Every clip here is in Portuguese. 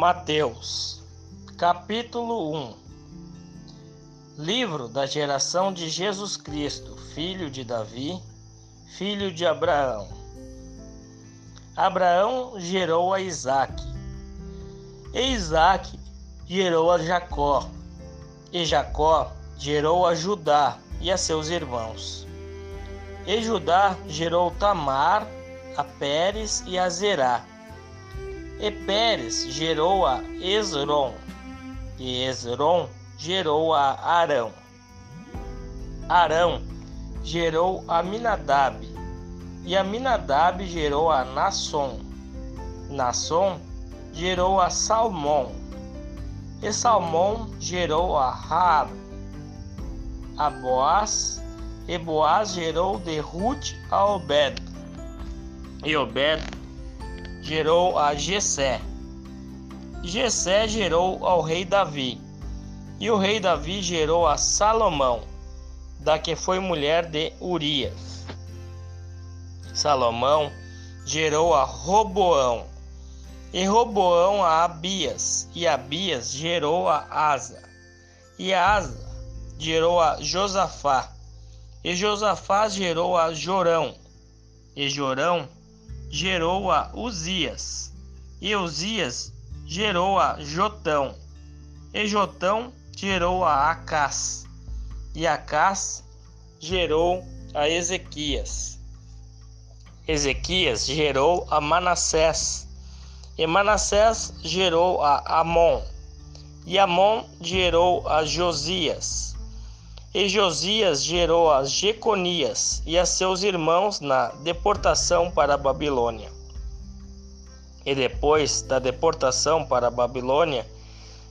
Mateus, capítulo 1 Livro da geração de Jesus Cristo, filho de Davi, filho de Abraão. Abraão gerou a Isaque, e Isaque gerou a Jacó, e Jacó gerou a Judá e a seus irmãos. E Judá gerou Tamar, a Pérez e a Zerá. E Pérez gerou a Esron, e Esron gerou a Arão. Arão gerou a Minadab, e Aminadab gerou a Nasson. Nasson gerou a Salmão, e Salmão gerou a Raab. A Boaz, e Boaz gerou de Ruth a Obed, e Obed gerou a Jessé. Jessé gerou ao rei Davi, e o rei Davi gerou a Salomão, da que foi mulher de Urias. Salomão gerou a Roboão, e Roboão a Abias, e Abias gerou a Asa, e Asa gerou a Josafá, e Josafá gerou a Jorão, e Jorão gerou a Uzias, e Uzias gerou a Jotão, e Jotão gerou a Acás, e Acás gerou a Ezequias. Ezequias gerou a Manassés, e Manassés gerou a Amon, e Amon gerou a Josias. E Josias gerou a Jeconias e a seus irmãos na deportação para a Babilônia. E depois da deportação para a Babilônia,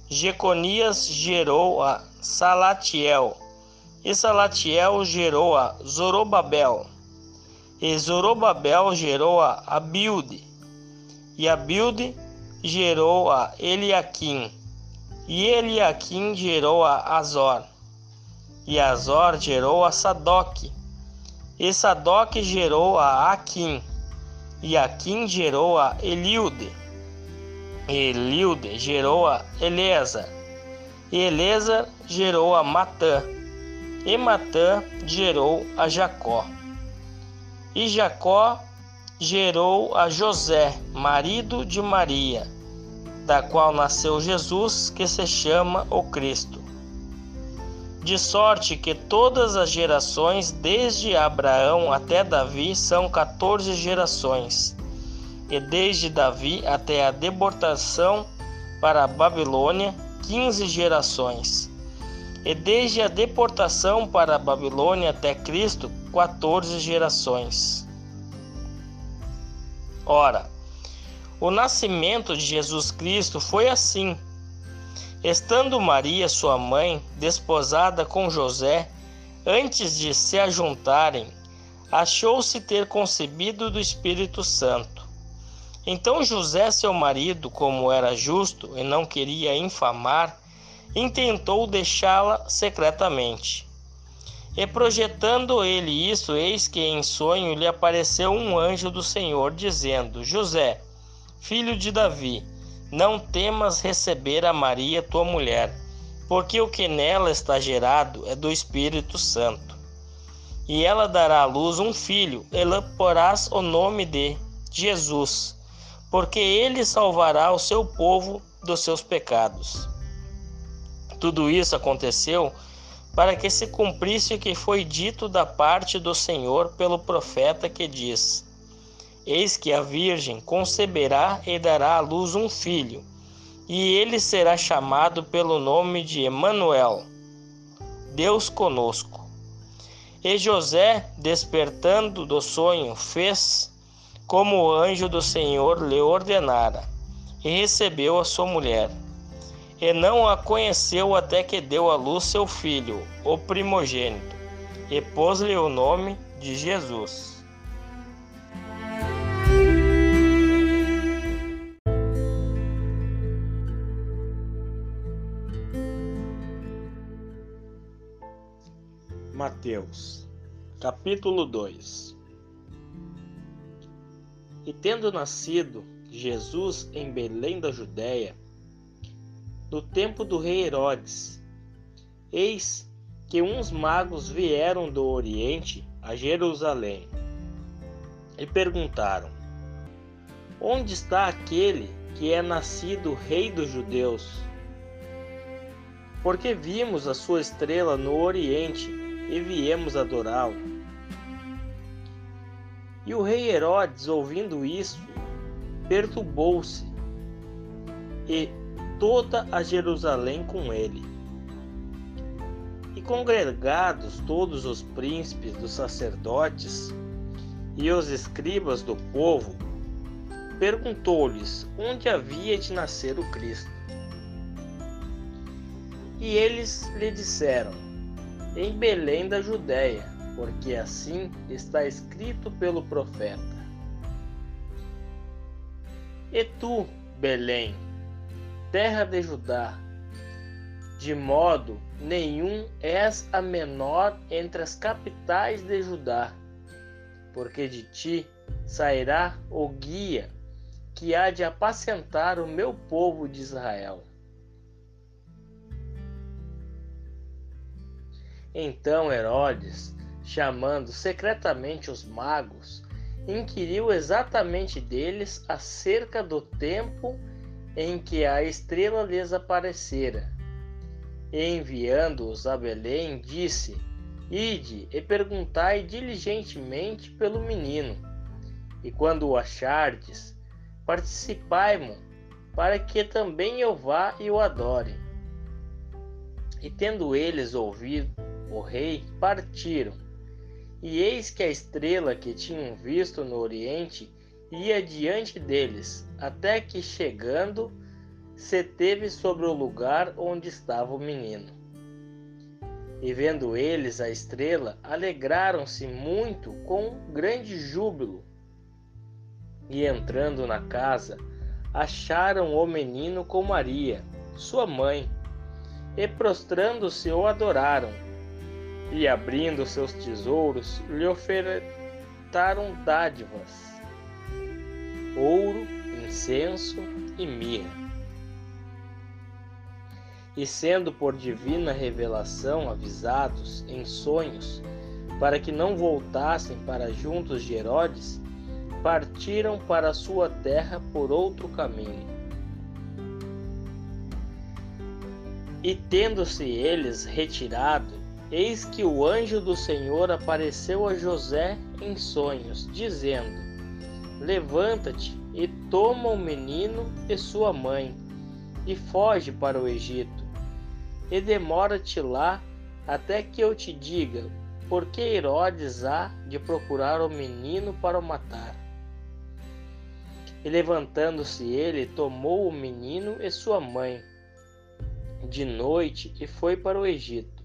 Jeconias gerou a Salatiel, e Salatiel gerou a Zorobabel, e Zorobabel gerou a Abilde, e Abilde gerou a Eliaquim, e Eliaquim gerou a Azor, e Azor gerou a Sadoc, e Sadoc gerou a Aquim, e Aquim gerou a Eliude, e Eliude gerou a Eleza, e Eleza gerou a Matã, e Matã gerou a Jacó. E Jacó gerou a José, marido de Maria, da qual nasceu Jesus, que se chama o Cristo. De sorte que todas as gerações, desde Abraão até Davi, são 14 gerações, e desde Davi até a deportação para a Babilônia, 15 gerações, e desde a deportação para a Babilônia até Cristo, 14 gerações. Ora, o nascimento de Jesus Cristo foi assim. Estando Maria, sua mãe, desposada com José, antes de se ajuntarem, achou-se ter concebido do Espírito Santo. Então José, seu marido, como era justo e não queria infamar, intentou deixá-la secretamente. E projetando ele isso, eis que em sonho lhe apareceu um anjo do Senhor, dizendo: José, filho de Davi, não temas receber a Maria, tua mulher, porque o que nela está gerado é do Espírito Santo. E ela dará à luz um filho, e lhe porás o nome de Jesus, porque ele salvará o seu povo dos seus pecados. Tudo isso aconteceu para que se cumprisse o que foi dito da parte do Senhor pelo profeta que diz: Eis que a Virgem conceberá e dará à luz um filho, e ele será chamado pelo nome de Emanuel, Deus conosco. E José, despertando do sonho, fez como o anjo do Senhor lhe ordenara, e recebeu a sua mulher e não a conheceu até que deu à luz seu filho, o primogênito, e pôs-lhe o nome de Jesus. Mateus, capítulo 2 E tendo nascido Jesus em Belém da Judéia, no tempo do rei Herodes. Eis que uns magos vieram do Oriente a Jerusalém e perguntaram: Onde está aquele que é nascido Rei dos Judeus? Porque vimos a sua estrela no Oriente e viemos adorá-lo. E o rei Herodes, ouvindo isso, perturbou-se, e toda a Jerusalém com ele. E congregados todos os príncipes dos sacerdotes e os escribas do povo, perguntou-lhes onde havia de nascer o Cristo. E eles lhe disseram: Em Belém da Judéia, porque assim está escrito pelo profeta. E tu, Belém, terra de Judá, de modo nenhum és a menor entre as capitais de Judá, porque de ti sairá o guia que há de apacentar o meu povo de Israel. Então Herodes, chamando secretamente os magos, inquiriu exatamente deles acerca do tempo em que a estrela lhes aparecera. E enviando-os a Belém, disse: Ide e perguntai diligentemente pelo menino, e quando o achardes, participai-mo, para que também eu vá e o adore. E tendo eles ouvido o rei, partiram. E eis que a estrela que tinham visto no oriente ia diante deles, até que chegando, se teve sobre o lugar onde estava o menino. E vendo eles a estrela, alegraram-se muito com grande júbilo e entrando na casa, acharam o menino com Maria, sua mãe, e prostrando-se o adoraram. E abrindo seus tesouros, lhe ofertaram dádivas, ouro, incenso e mirra. E sendo por divina revelação avisados em sonhos, para que não voltassem para juntos de Herodes, partiram para sua terra por outro caminho. E tendo-se eles retirado, eis que o anjo do Senhor apareceu a José em sonhos, dizendo: Levanta-te e toma o menino e sua mãe, e foge para o Egito, e demora-te lá até que eu te diga, porque Herodes há de procurar o menino para o matar. E levantando-se ele, tomou o menino e sua mãe de noite e foi para o Egito.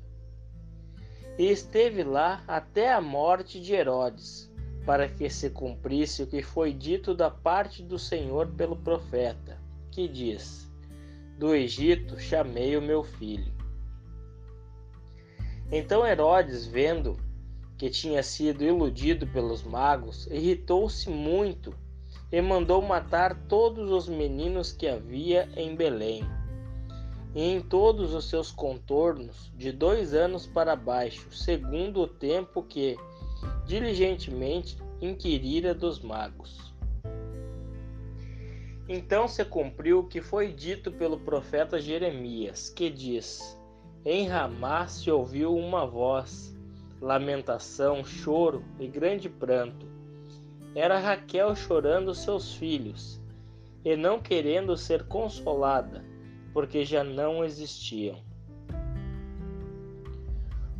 E esteve lá até a morte de Herodes, para que se cumprisse o que foi dito da parte do Senhor pelo profeta, que diz: Do Egito chamei o meu filho. Então Herodes, vendo que tinha sido iludido pelos magos, irritou-se muito e mandou matar todos os meninos que havia em Belém, e em todos os seus contornos, de dois anos para baixo, segundo o tempo que diligentemente inquirira dos magos. Então se cumpriu o que foi dito pelo profeta Jeremias, que diz: Em Ramá se ouviu uma voz, lamentação, choro e grande pranto era Raquel chorando seus filhos e não querendo ser consolada, porque já não existiam.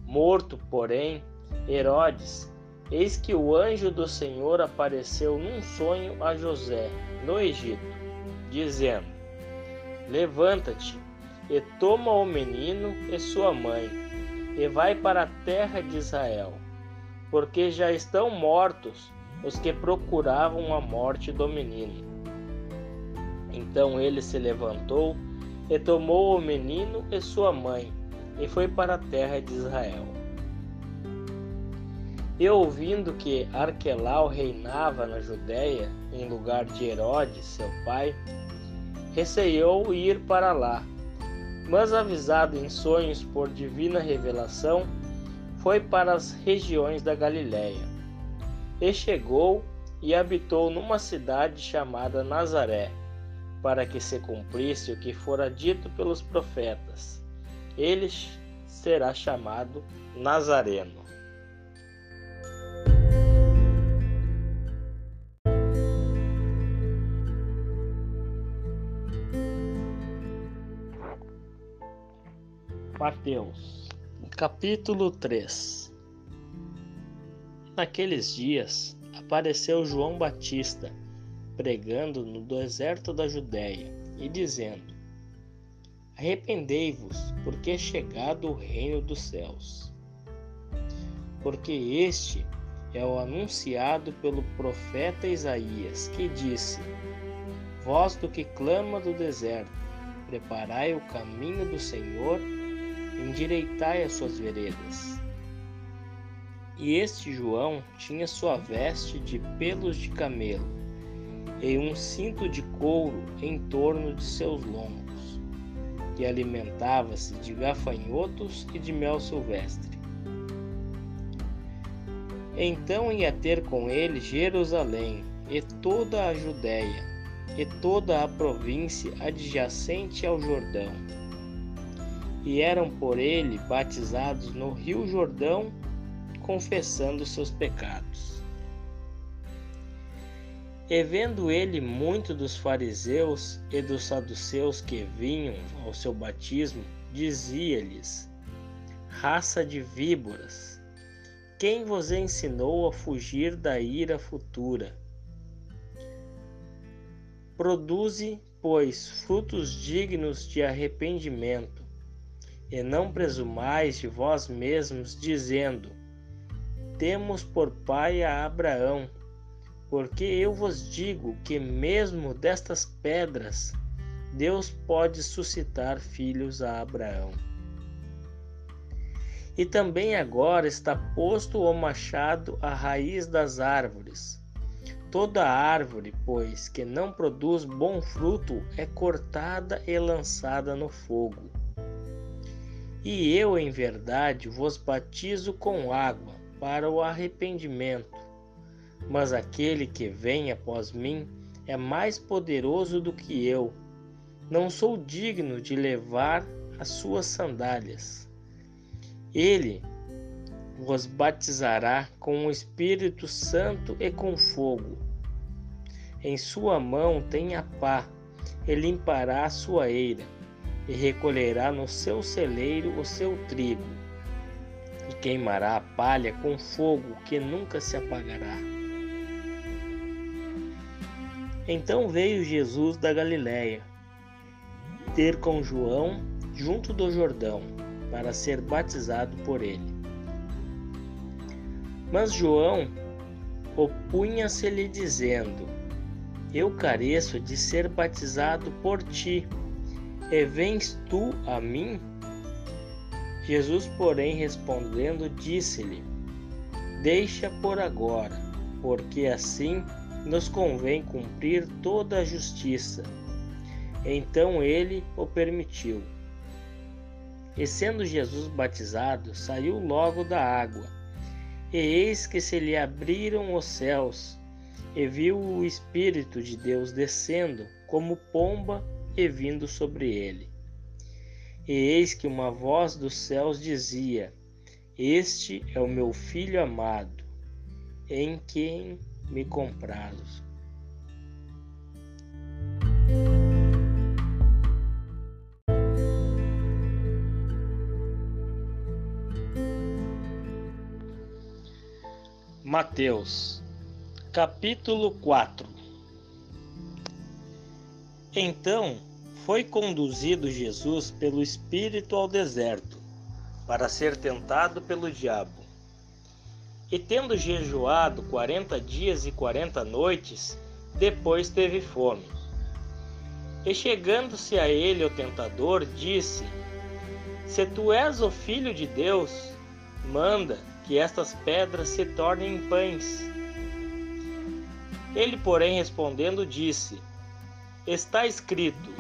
Morto, porém, Herodes, eis que o anjo do Senhor apareceu num sonho a José, no Egito, dizendo: Levanta-te e toma o menino e sua mãe, e vai para a terra de Israel, porque já estão mortos os que procuravam a morte do menino. Então ele se levantou e tomou o menino e sua mãe e foi para a terra de Israel. E ouvindo que Arquelau reinava na Judéia em lugar de Herodes, seu pai, receiou ir para lá, Mas avisado em sonhos por divina revelação, foi para as regiões da Galiléia. E chegou e habitou numa cidade chamada Nazaré, para que se cumprisse o que fora dito pelos profetas. Ele será chamado Nazareno. Mateus, capítulo 3 Naqueles dias apareceu João Batista pregando no deserto da Judéia e dizendo: Arrependei-vos, porque é chegado o reino dos céus. Porque este é o anunciado pelo profeta Isaías, que disse: Voz do que clama do deserto, preparai o caminho do Senhor endireitai as suas veredas. E este João tinha sua veste de pelos de camelo e um cinto de couro em torno de seus lombos, e alimentava-se de gafanhotos e de mel silvestre. Então ia ter com ele Jerusalém e toda a Judéia e toda a província adjacente ao Jordão e eram por ele batizados no Rio Jordão, confessando seus pecados. E vendo ele muito dos fariseus e dos saduceus que vinham ao seu batismo, dizia-lhes: Raça de víboras, quem vos ensinou a fugir da ira futura? Produze, pois, frutos dignos de arrependimento e não presumais de vós mesmos, dizendo: Temos por pai a Abraão, porque eu vos digo que mesmo destas pedras Deus pode suscitar filhos a Abraão. E também agora está posto o machado à raiz das árvores. Toda árvore, pois, que não produz bom fruto é cortada e lançada no fogo. E eu, em verdade, vos batizo com água para o arrependimento. Mas aquele que vem após mim é mais poderoso do que eu. Não sou digno de levar as suas sandálias. Ele vos batizará com o Espírito Santo e com fogo. Em sua mão tem a pá, e limpará a sua eira e recolherá no seu celeiro o seu trigo, e queimará a palha com fogo que nunca se apagará. Então veio Jesus da Galiléia, ter com João junto do Jordão, para ser batizado por ele. Mas João opunha-se-lhe dizendo: Eu careço de ser batizado por ti e vens tu a mim? Jesus, porém, respondendo, disse-lhe: Deixa por agora, porque assim nos convém cumprir toda a justiça. Então ele o permitiu. E sendo Jesus batizado, saiu logo da água. E eis que se lhe abriram os céus, e viu o Espírito de Deus descendo como pomba e vindo sobre ele. E eis que uma voz dos céus dizia: Este é o meu filho amado, em quem me comprazo. Mateus, capítulo 4 então foi conduzido Jesus pelo Espírito ao deserto, para ser tentado pelo diabo. E tendo jejuado quarenta dias e quarenta noites, depois teve fome. E chegando-se a ele o tentador, disse: Se tu és o filho de Deus, manda que estas pedras se tornem pães. Ele, porém, respondendo, disse: Está escrito: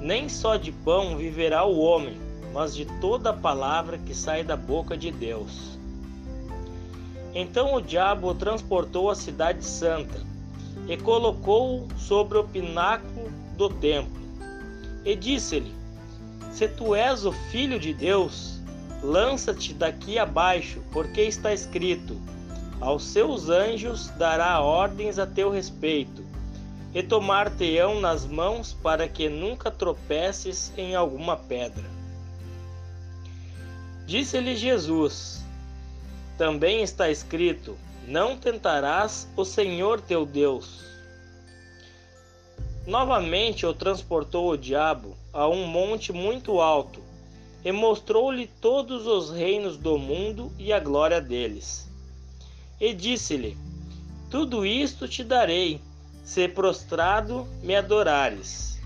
Nem só de pão viverá o homem, mas de toda a palavra que sai da boca de Deus. Então o diabo o transportou à cidade santa e colocou-o sobre o pináculo do templo. E disse-lhe: Se tu és o filho de Deus, lança-te daqui abaixo, porque está escrito: Aos seus anjos dará ordens a teu respeito, e tomar-te-ão nas mãos para que nunca tropeces em alguma pedra. Disse-lhe Jesus: Também está escrito: Não tentarás o Senhor teu Deus. Novamente o transportou o diabo a um monte muito alto e mostrou-lhe todos os reinos do mundo e a glória deles. E disse-lhe: Tudo isto te darei, se prostrado me adorares.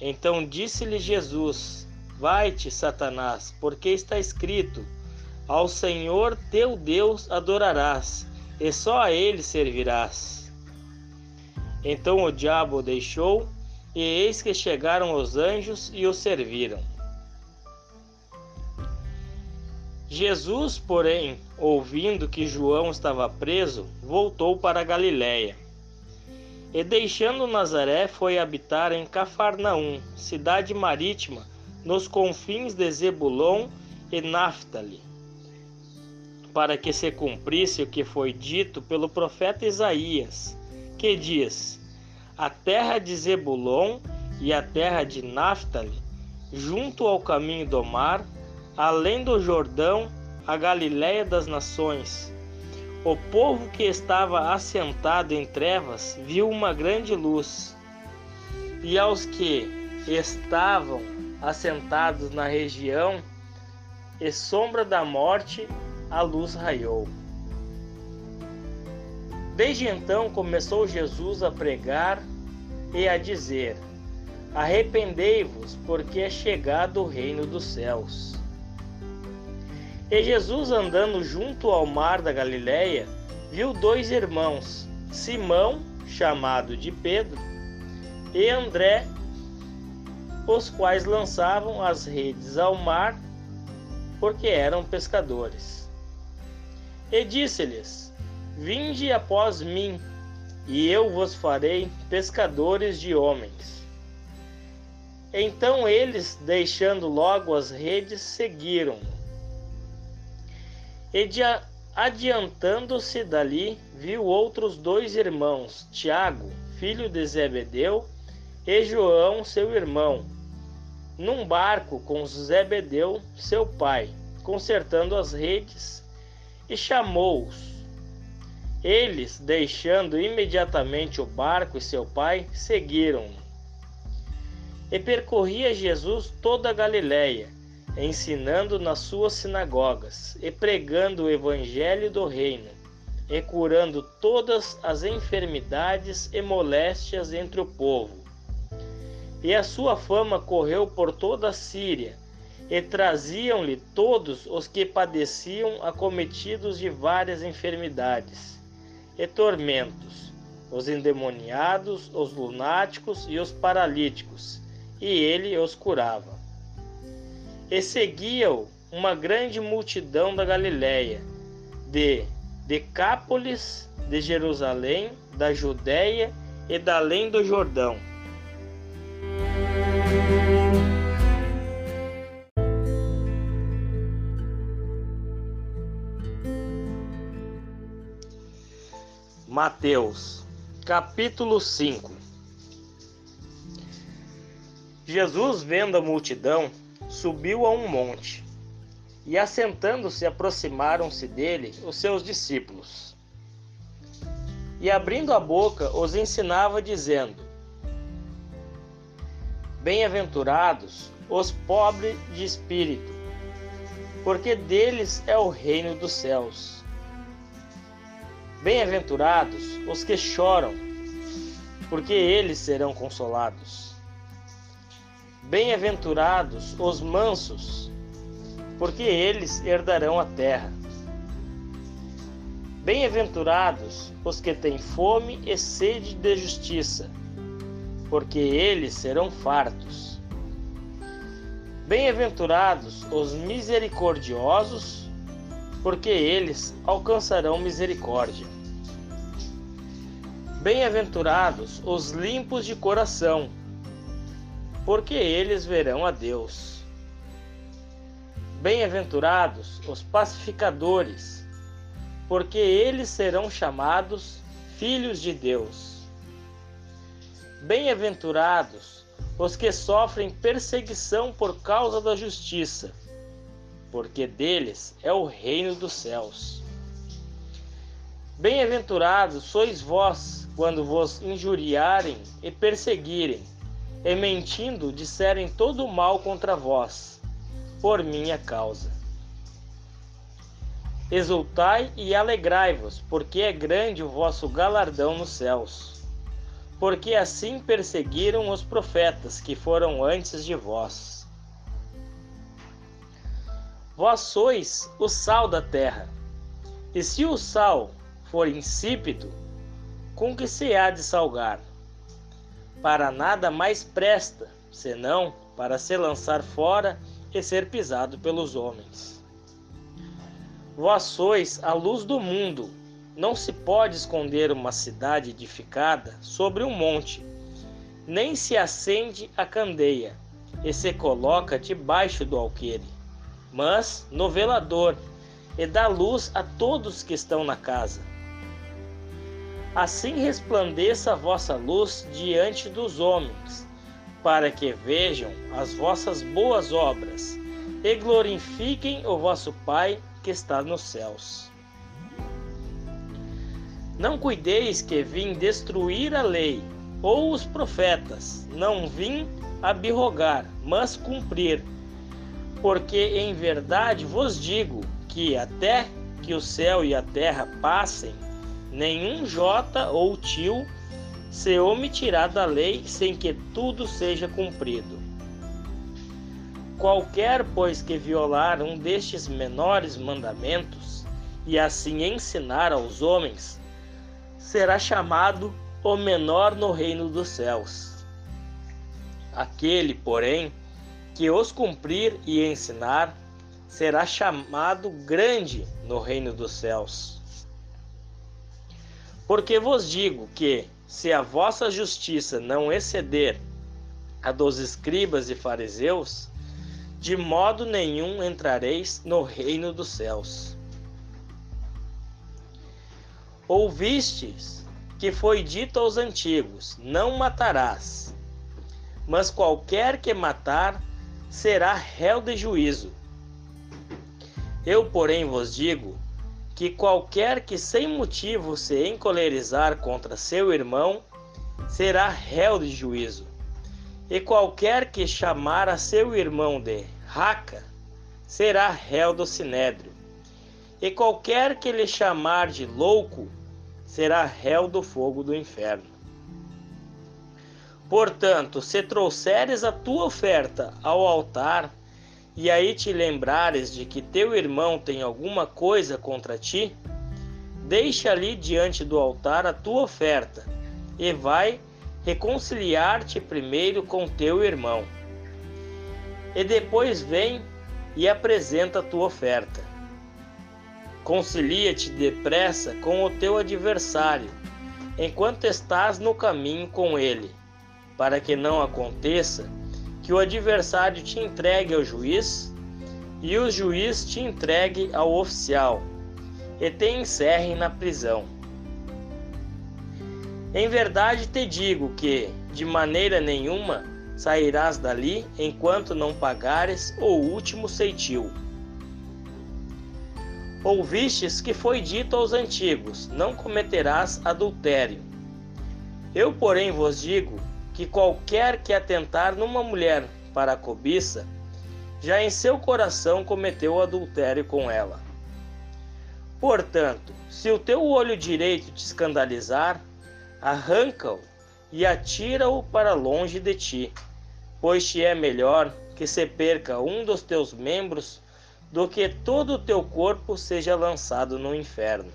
Então disse-lhe Jesus: Vai-te, Satanás, porque está escrito: Ao Senhor teu Deus adorarás, e só a ele servirás. Então o diabo o deixou, e eis que chegaram os anjos e o serviram. Jesus, porém, ouvindo que João estava preso, voltou para Galiléia. E deixando Nazaré, foi habitar em Cafarnaum, cidade marítima, nos confins de Zebulon e Naphtali, para que se cumprisse o que foi dito pelo profeta Isaías, que diz: A terra de Zebulon e a terra de Naphtali, junto ao caminho do mar, além do Jordão, a Galiléia das nações. O povo que estava assentado em trevas viu uma grande luz, e aos que estavam assentados na região e sombra da morte, a luz raiou. Desde então começou Jesus a pregar e a dizer: Arrependei-vos, porque é chegado o reino dos céus. E Jesus, andando junto ao mar da Galileia, viu dois irmãos, Simão, chamado de Pedro, e André, os quais lançavam as redes ao mar, porque eram pescadores. E disse-lhes: Vinde após mim, e eu vos farei pescadores de homens. Então eles, deixando logo as redes, seguiram. E adiantando-se dali, viu outros dois irmãos, Tiago, filho de Zebedeu, e João, seu irmão, num barco com Zebedeu, seu pai, consertando as redes, e chamou-os. Eles, deixando imediatamente o barco e seu pai, seguiram-no. E percorria Jesus toda a Galiléia, ensinando nas suas sinagogas, e pregando o evangelho do reino, e curando todas as enfermidades e moléstias entre o povo e a sua fama correu por toda a Síria, e traziam-lhe todos os que padeciam acometidos de várias enfermidades e tormentos, os endemoniados, os lunáticos e os paralíticos, e ele os curava. E seguia-o uma grande multidão da Galiléia, de Decápolis, de Jerusalém, da Judéia e da além do Jordão Mateus, capítulo 5 Jesus, vendo a multidão, subiu a um monte, e assentando-se, aproximaram-se dele os seus discípulos. E abrindo a boca, os ensinava, dizendo: Bem-aventurados os pobres de espírito, porque deles é o reino dos céus. Bem-aventurados os que choram, porque eles serão consolados. Bem-aventurados os mansos, porque eles herdarão a terra. Bem-aventurados os que têm fome e sede de justiça, porque eles serão fartos. Bem-aventurados os misericordiosos, porque eles alcançarão misericórdia. Bem-aventurados os limpos de coração, porque eles verão a Deus. Bem-aventurados os pacificadores, porque eles serão chamados filhos de Deus. Bem-aventurados os que sofrem perseguição por causa da justiça, porque deles é o reino dos céus. Bem-aventurados sois vós quando vos injuriarem e perseguirem, e mentindo disserem todo o mal contra vós, por minha causa. Exultai e alegrai-vos, porque é grande o vosso galardão nos céus. Porque assim perseguiram os profetas que foram antes de vós. Vós sois o sal da terra. E se o sal for insípido, com que se há de salgar? Para nada mais presta, senão para se lançar fora e ser pisado pelos homens. Vós sois a luz do mundo. Não se pode esconder uma cidade edificada sobre um monte, nem se acende a candeia e se coloca debaixo do alqueire, mas no velador, e dá luz a todos que estão na casa. Assim resplandeça a vossa luz diante dos homens, para que vejam as vossas boas obras e glorifiquem o vosso Pai que está nos céus. Não cuideis que vim destruir a lei ou os profetas, não vim abirrogar, mas cumprir. Porque em verdade vos digo que até que o céu e a terra passem, nenhum jota ou tio se omitirá da lei sem que tudo seja cumprido. Qualquer, pois, que violar um destes menores mandamentos e assim ensinar aos homens, será chamado o menor no reino dos céus. Aquele, porém, que os cumprir e ensinar, será chamado grande no reino dos céus. Porque vos digo que, se a vossa justiça não exceder a dos escribas e fariseus, de modo nenhum entrareis no reino dos céus. Ouvistes que foi dito aos antigos: Não matarás, mas qualquer que matar será réu de juízo. Eu, porém, vos digo que qualquer que sem motivo se encolerizar contra seu irmão será réu de juízo. E qualquer que chamar a seu irmão de raca será réu do sinédrio. E qualquer que lhe chamar de louco será réu do fogo do inferno. Portanto, se trouxeres a tua oferta ao altar, e aí te lembrares de que teu irmão tem alguma coisa contra ti, deixa ali diante do altar a tua oferta, e vai reconciliar-te primeiro com teu irmão e depois vem e apresenta a tua oferta. Concilia-te depressa com o teu adversário, enquanto estás no caminho com ele, para que não aconteça que o adversário te entregue ao juiz e o juiz te entregue ao oficial e te encerre na prisão. Em verdade te digo que, de maneira nenhuma, sairás dali enquanto não pagares o último ceitil. Ouvistes que foi dito aos antigos: Não cometerás adultério. Eu, porém, vos digo que qualquer que atentar numa mulher para a cobiça, já em seu coração cometeu adultério com ela. Portanto, se o teu olho direito te escandalizar, arranca-o e atira-o para longe de ti, pois te é melhor que se perca um dos teus membros do que todo o teu corpo seja lançado no inferno.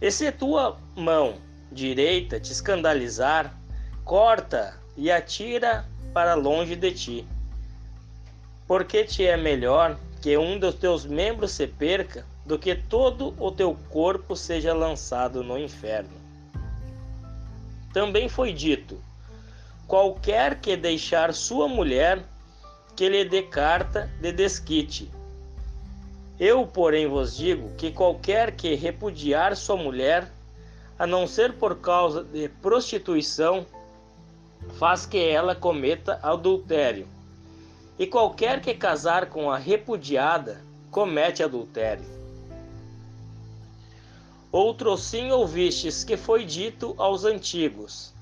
E se tua mão direita te escandalizar, corta e atira para longe de ti. Porque te é melhor que um dos teus membros se perca do que todo o teu corpo seja lançado no inferno. Também foi dito: qualquer que deixar sua mulher, que lhe dê carta de desquite. Eu, porém, vos digo que qualquer que repudiar sua mulher, a não ser por causa de prostituição, faz que ela cometa adultério. E qualquer que casar com a repudiada, comete adultério. Outro sim ouvistes que foi dito aos antigos: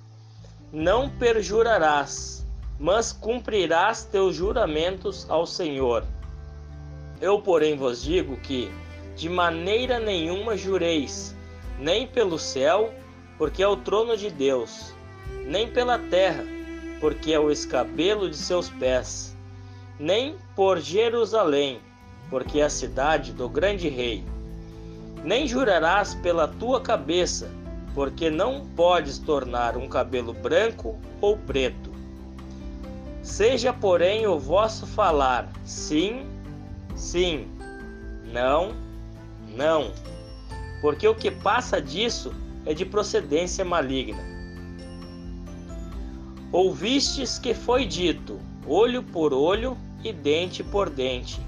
Não perjurarás, mas cumprirás teus juramentos ao Senhor. Eu, porém, vos digo que, de maneira nenhuma jureis, nem pelo céu, porque é o trono de Deus, nem pela terra, porque é o escabelo de seus pés, nem por Jerusalém, porque é a cidade do grande rei. Nem jurarás pela tua cabeça, porque não podes tornar um cabelo branco ou preto. Seja, porém, o vosso falar sim, sim, não, não, porque o que passa disso é de procedência maligna. Ouvistes que foi dito: olho por olho e dente por dente.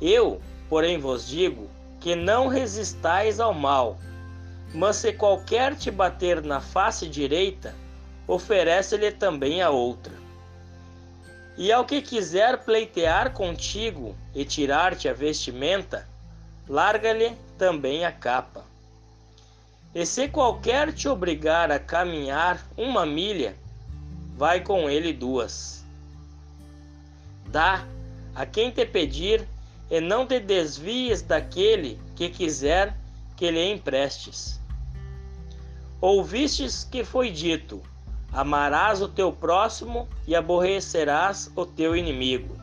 Eu, porém, vos digo que não resistais ao mal, mas se qualquer te bater na face direita, oferece-lhe também a outra. E ao que quiser pleitear contigo e tirar-te a vestimenta, larga-lhe também a capa. E se qualquer te obrigar a caminhar uma milha, vai com ele duas. Dá a quem te pedir, e não te desvies daquele que quiser que lhe emprestes. Ouvistes que foi dito: Amarás o teu próximo e aborrecerás o teu inimigo.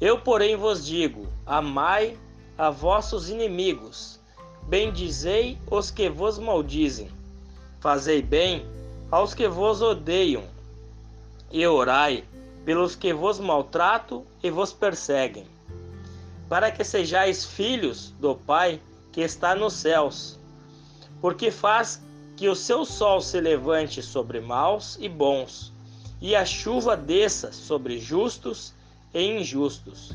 Eu, porém, vos digo: amai a vossos inimigos, bendizei os que vos maldizem, fazei bem aos que vos odeiam, e orai pelos que vos maltratam e vos perseguem, para que sejais filhos do Pai que está nos céus, porque faz que o seu sol se levante sobre maus e bons, e a chuva desça sobre justos e injustos.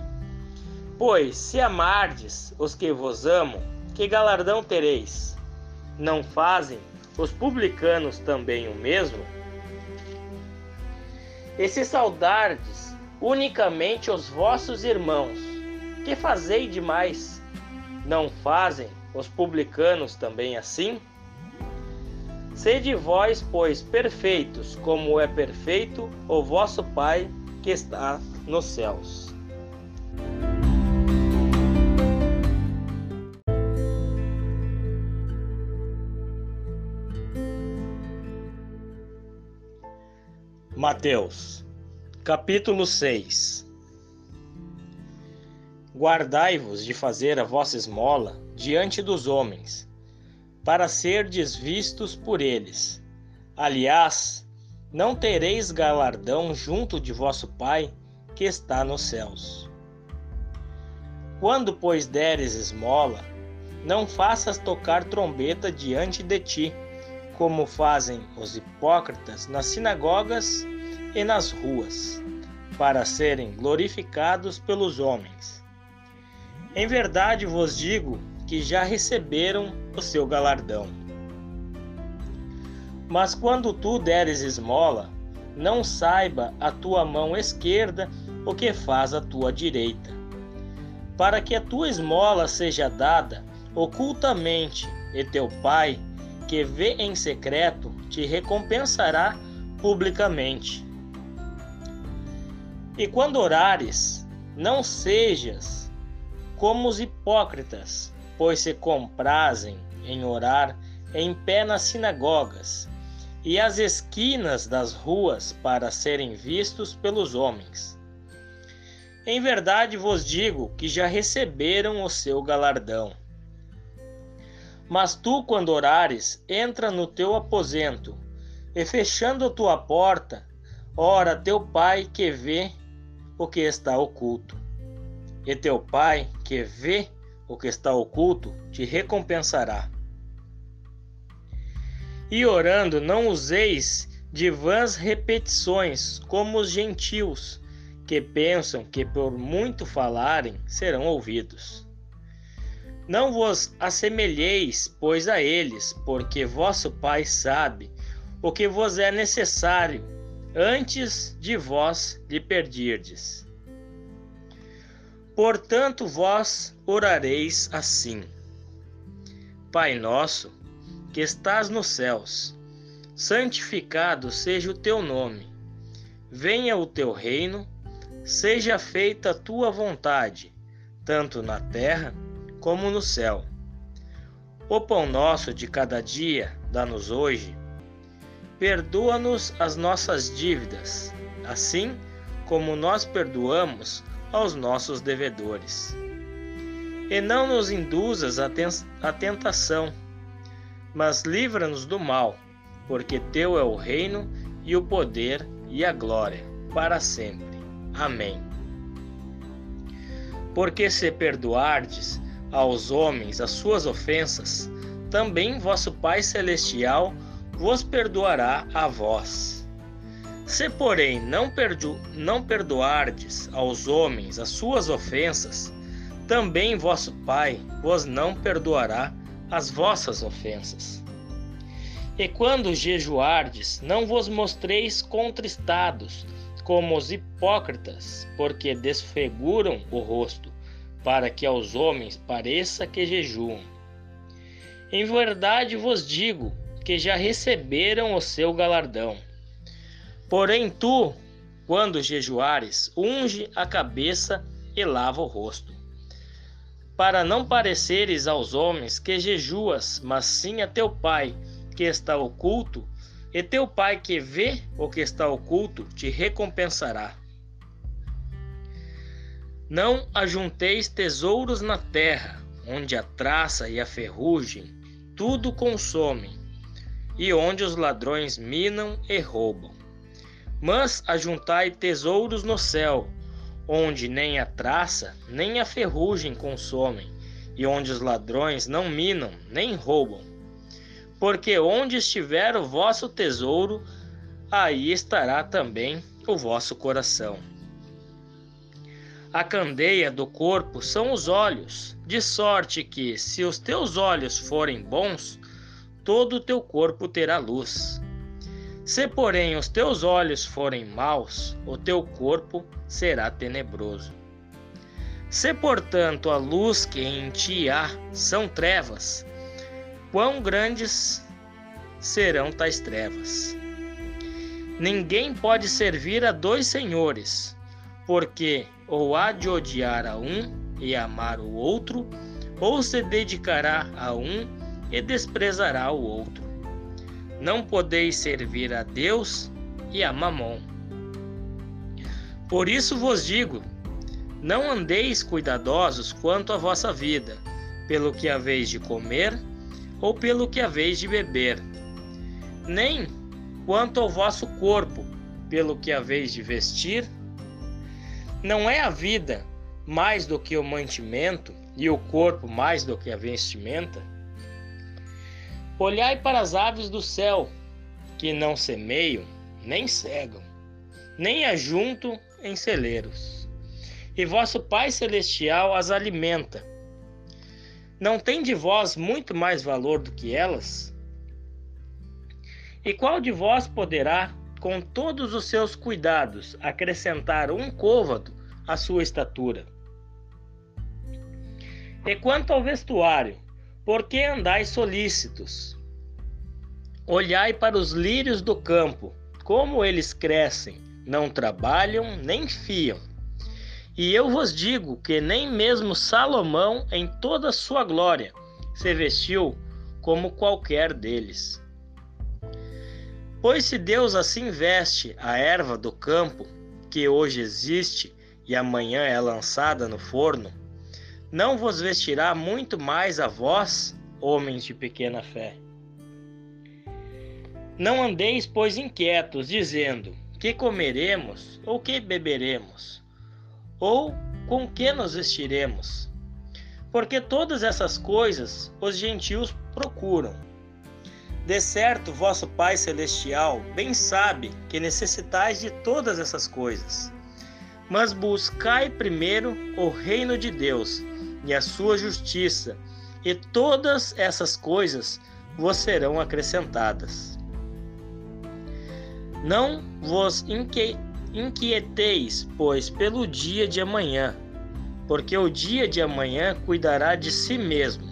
Pois, se amardes os que vos amam, que galardão tereis? Não fazem os publicanos também o mesmo? E se saudardes unicamente os vossos irmãos, que fazei demais? Não fazem os publicanos também assim? Sede vós, pois, perfeitos, como é perfeito o vosso Pai que está nos céus. Mateus, capítulo 6 Guardai-vos de fazer a vossa esmola diante dos homens para serdes vistos por eles. Aliás, não tereis galardão junto de vosso Pai que está nos céus. Quando, pois, deres esmola, não faças tocar trombeta diante de ti, como fazem os hipócritas nas sinagogas e nas ruas, para serem glorificados pelos homens. Em verdade vos digo que já receberam o seu galardão. Mas quando tu deres esmola, não saiba a tua mão esquerda o que faz a tua direita, para que a tua esmola seja dada ocultamente, e teu Pai, que vê em secreto, te recompensará publicamente. E quando orares, não sejas como os hipócritas, pois se comprazem em orar em pé nas sinagogas e às esquinas das ruas para serem vistos pelos homens. Em verdade vos digo que já receberam o seu galardão. Mas tu, quando orares, entra no teu aposento, e fechando tua porta, ora teu pai que vê o que está oculto. E teu pai que vê o que está oculto te recompensará. E orando, não useis de vãs repetições, como os gentios, que pensam que por muito falarem serão ouvidos. Não vos assemelheis, pois, a eles, porque vosso Pai sabe o que vos é necessário antes de vós lhe perdirdes. Portanto, vós orareis assim: Pai nosso, que estás nos céus, santificado seja o teu nome. Venha o teu reino, seja feita a tua vontade, tanto na terra como no céu. O pão nosso de cada dia dá-nos hoje Perdoa-nos as nossas dívidas, assim como nós perdoamos aos nossos devedores. E não nos induzas à tentação, mas livra-nos do mal, porque teu é o reino e o poder e a glória para sempre. Amém. Porque se perdoardes aos homens as suas ofensas, também vosso Pai celestial vos perdoará a vós. Se, porém, não, perdo, não perdoardes aos homens as suas ofensas, também vosso Pai vos não perdoará as vossas ofensas. E quando jejuardes, não vos mostreis contristados, como os hipócritas, porque desfiguram o rosto, para que aos homens pareça que jejuam. Em verdade vos digo que já receberam o seu galardão. Porém, tu, quando jejuares, unge a cabeça e lava o rosto, para não pareceres aos homens que jejuas, mas sim a teu Pai que está oculto, e teu Pai que vê o que está oculto te recompensará. Não ajunteis tesouros na terra, onde a traça e a ferrugem tudo consomem, e onde os ladrões minam e roubam. Mas ajuntai tesouros no céu, onde nem a traça nem a ferrugem consomem, e onde os ladrões não minam nem roubam. Porque onde estiver o vosso tesouro, aí estará também o vosso coração. A candeia do corpo são os olhos, de sorte que, se os teus olhos forem bons, todo o teu corpo terá luz. Se, porém, os teus olhos forem maus, o teu corpo será tenebroso. Se, portanto, a luz que em ti há são trevas, quão grandes serão tais trevas? Ninguém pode servir a dois senhores, porque ou há de odiar a um e amar o outro, ou se dedicará a um e desprezará o outro. Não podeis servir a Deus e a Mamon. Por isso vos digo: não andeis cuidadosos quanto à vossa vida, pelo que haveis de comer ou pelo que haveis de beber, nem quanto ao vosso corpo, pelo que haveis de vestir. Não é a vida mais do que o mantimento e o corpo mais do que a vestimenta? Olhai para as aves do céu, que não semeiam, nem cegam, nem ajuntam em celeiros, e vosso Pai Celestial as alimenta. Não tem de vós muito mais valor do que elas? E qual de vós poderá, com todos os seus cuidados, acrescentar um côvado à sua estatura? E quanto ao vestuário, por que andais solícitos? Olhai para os lírios do campo, como eles crescem, não trabalham nem fiam. E eu vos digo que nem mesmo Salomão, em toda sua glória, se vestiu como qualquer deles. Pois se Deus assim veste a erva do campo, que hoje existe e amanhã é lançada no forno, não vos vestirá muito mais a vós, homens de pequena fé. Não andeis, pois, inquietos, dizendo: Que comeremos, ou que beberemos, ou com que nos vestiremos? Porque todas essas coisas os gentios procuram. De certo, vosso Pai Celestial bem sabe que necessitais de todas essas coisas. Mas buscai primeiro o reino de Deus e a sua justiça, e todas essas coisas vos serão acrescentadas. Não vos inquieteis, pois, pelo dia de amanhã, porque o dia de amanhã cuidará de si mesmo.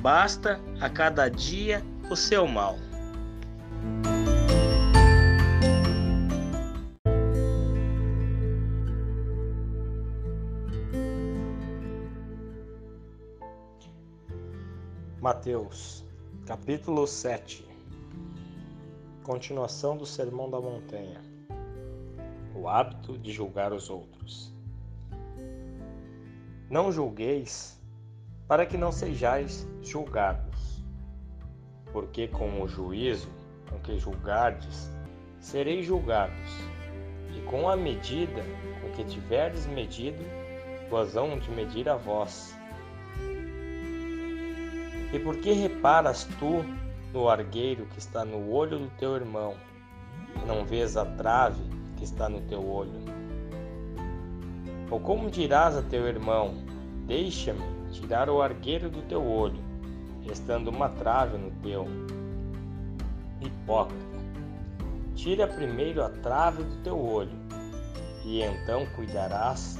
Basta a cada dia o seu mal. Mateus, capítulo 7 Continuação do Sermão da Montanha O hábito de julgar os outros. Não julgueis, para que não sejais julgados, porque com o juízo com que julgardes, sereis julgados, e com a medida com que tiverdes medido, vos hão de medir a vós. E por que reparas tu no argueiro que está no olho do teu irmão, e não vês a trave que está no teu olho? Ou como dirás a teu irmão: Deixa-me tirar o argueiro do teu olho, restando uma trave no teu? Hipócrita, tira primeiro a trave do teu olho, e então cuidarás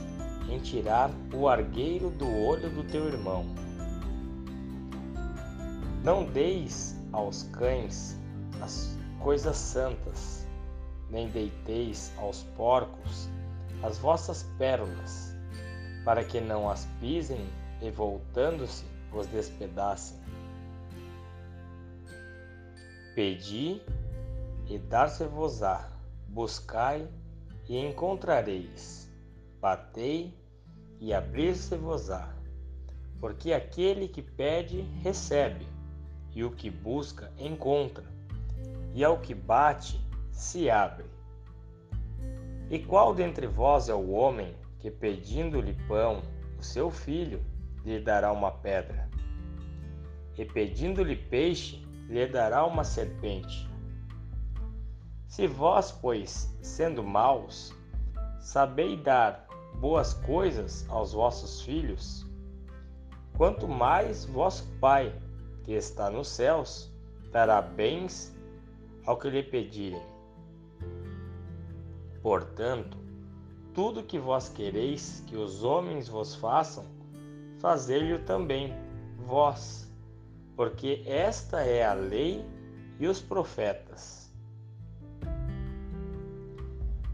em tirar o argueiro do olho do teu irmão. Não deis aos cães as coisas santas, nem deiteis aos porcos as vossas pérolas, para que não as pisem e voltando-se vos despedacem. Pedi e dar-se-vos-á, buscai e encontrareis, batei e abrir-se-vos-á, porque aquele que pede recebe e o que busca encontra, e ao que bate se abre. E qual dentre vós é o homem que, pedindo-lhe pão, o seu filho lhe dará uma pedra? E pedindo-lhe peixe, lhe dará uma serpente? Se vós, pois, sendo maus, sabeis dar boas coisas aos vossos filhos, quanto mais vosso Pai, que está nos céus dará bens ao que lhe pedirem. Portanto, tudo que vós quereis que os homens vos façam, fazei-lhe também vós, porque esta é a lei e os profetas.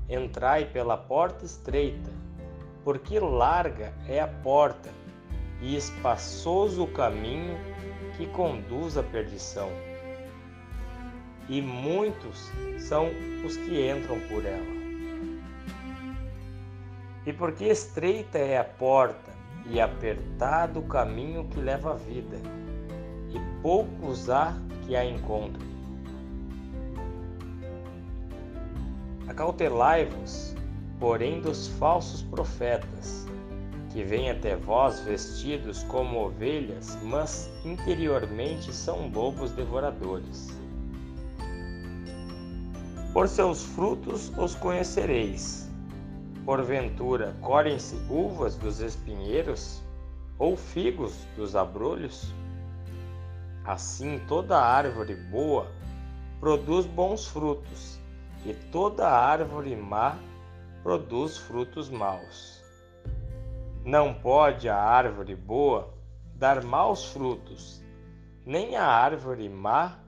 Entrai pela porta estreita, porque larga é a porta e espaçoso o caminho que conduz à perdição, e muitos são os que entram por ela. E porque estreita é a porta e apertado o caminho que leva à vida, poucos há que a encontrem. Acautelai-vos, porém, dos falsos profetas que vêm até vós vestidos como ovelhas, mas interiormente são lobos devoradores. Por seus frutos os conhecereis. Porventura, colhem-se uvas dos espinheiros ou figos dos abrolhos? Assim, toda árvore boa produz bons frutos, e toda árvore má produz frutos maus. Não pode a árvore boa dar maus frutos, nem a árvore má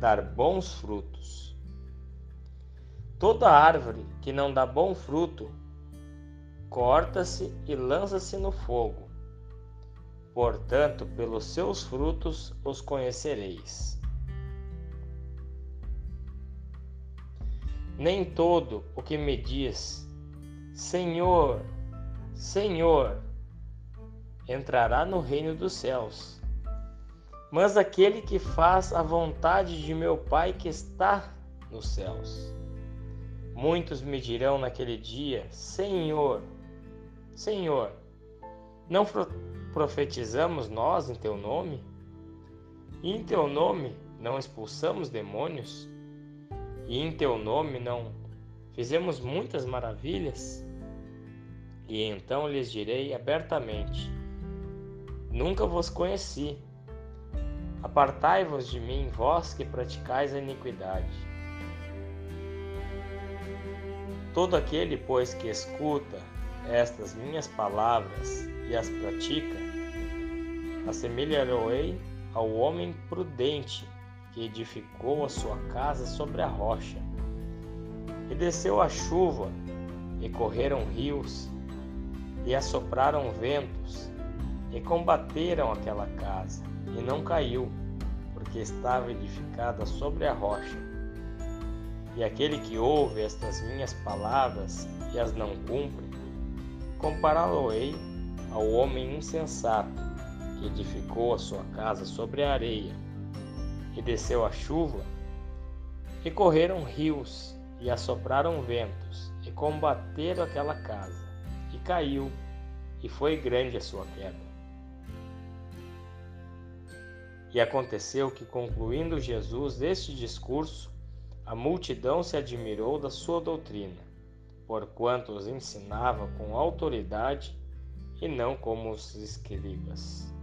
dar bons frutos. Toda árvore que não dá bom fruto, corta-se e lança-se no fogo. Portanto, pelos seus frutos os conhecereis. Nem todo o que me diz, Senhor, Senhor entrará no reino dos céus, mas aquele que faz a vontade de meu Pai que está nos céus. Muitos me dirão naquele dia: Senhor, Senhor, não profetizamos nós em teu nome? E em teu nome não expulsamos demônios? E em teu nome não fizemos muitas maravilhas? E então lhes direi abertamente: Nunca vos conheci. Apartai-vos de mim, vós que praticais a iniquidade. Todo aquele, pois, que escuta estas minhas palavras e as pratica, assemelharei ao homem prudente que edificou a sua casa sobre a rocha. E desceu a chuva, e correram rios, e assopraram ventos, e combateram aquela casa, e não caiu, porque estava edificada sobre a rocha. E aquele que ouve estas minhas palavras e as não cumpre, compará-lo-ei ao homem insensato edificou a sua casa sobre a areia. E desceu a chuva, e correram rios, e assopraram ventos, e combateram aquela casa, e caiu, e foi grande a sua queda. E aconteceu que, concluindo Jesus este discurso, a multidão se admirou da sua doutrina, porquanto os ensinava com autoridade e não como os escribas.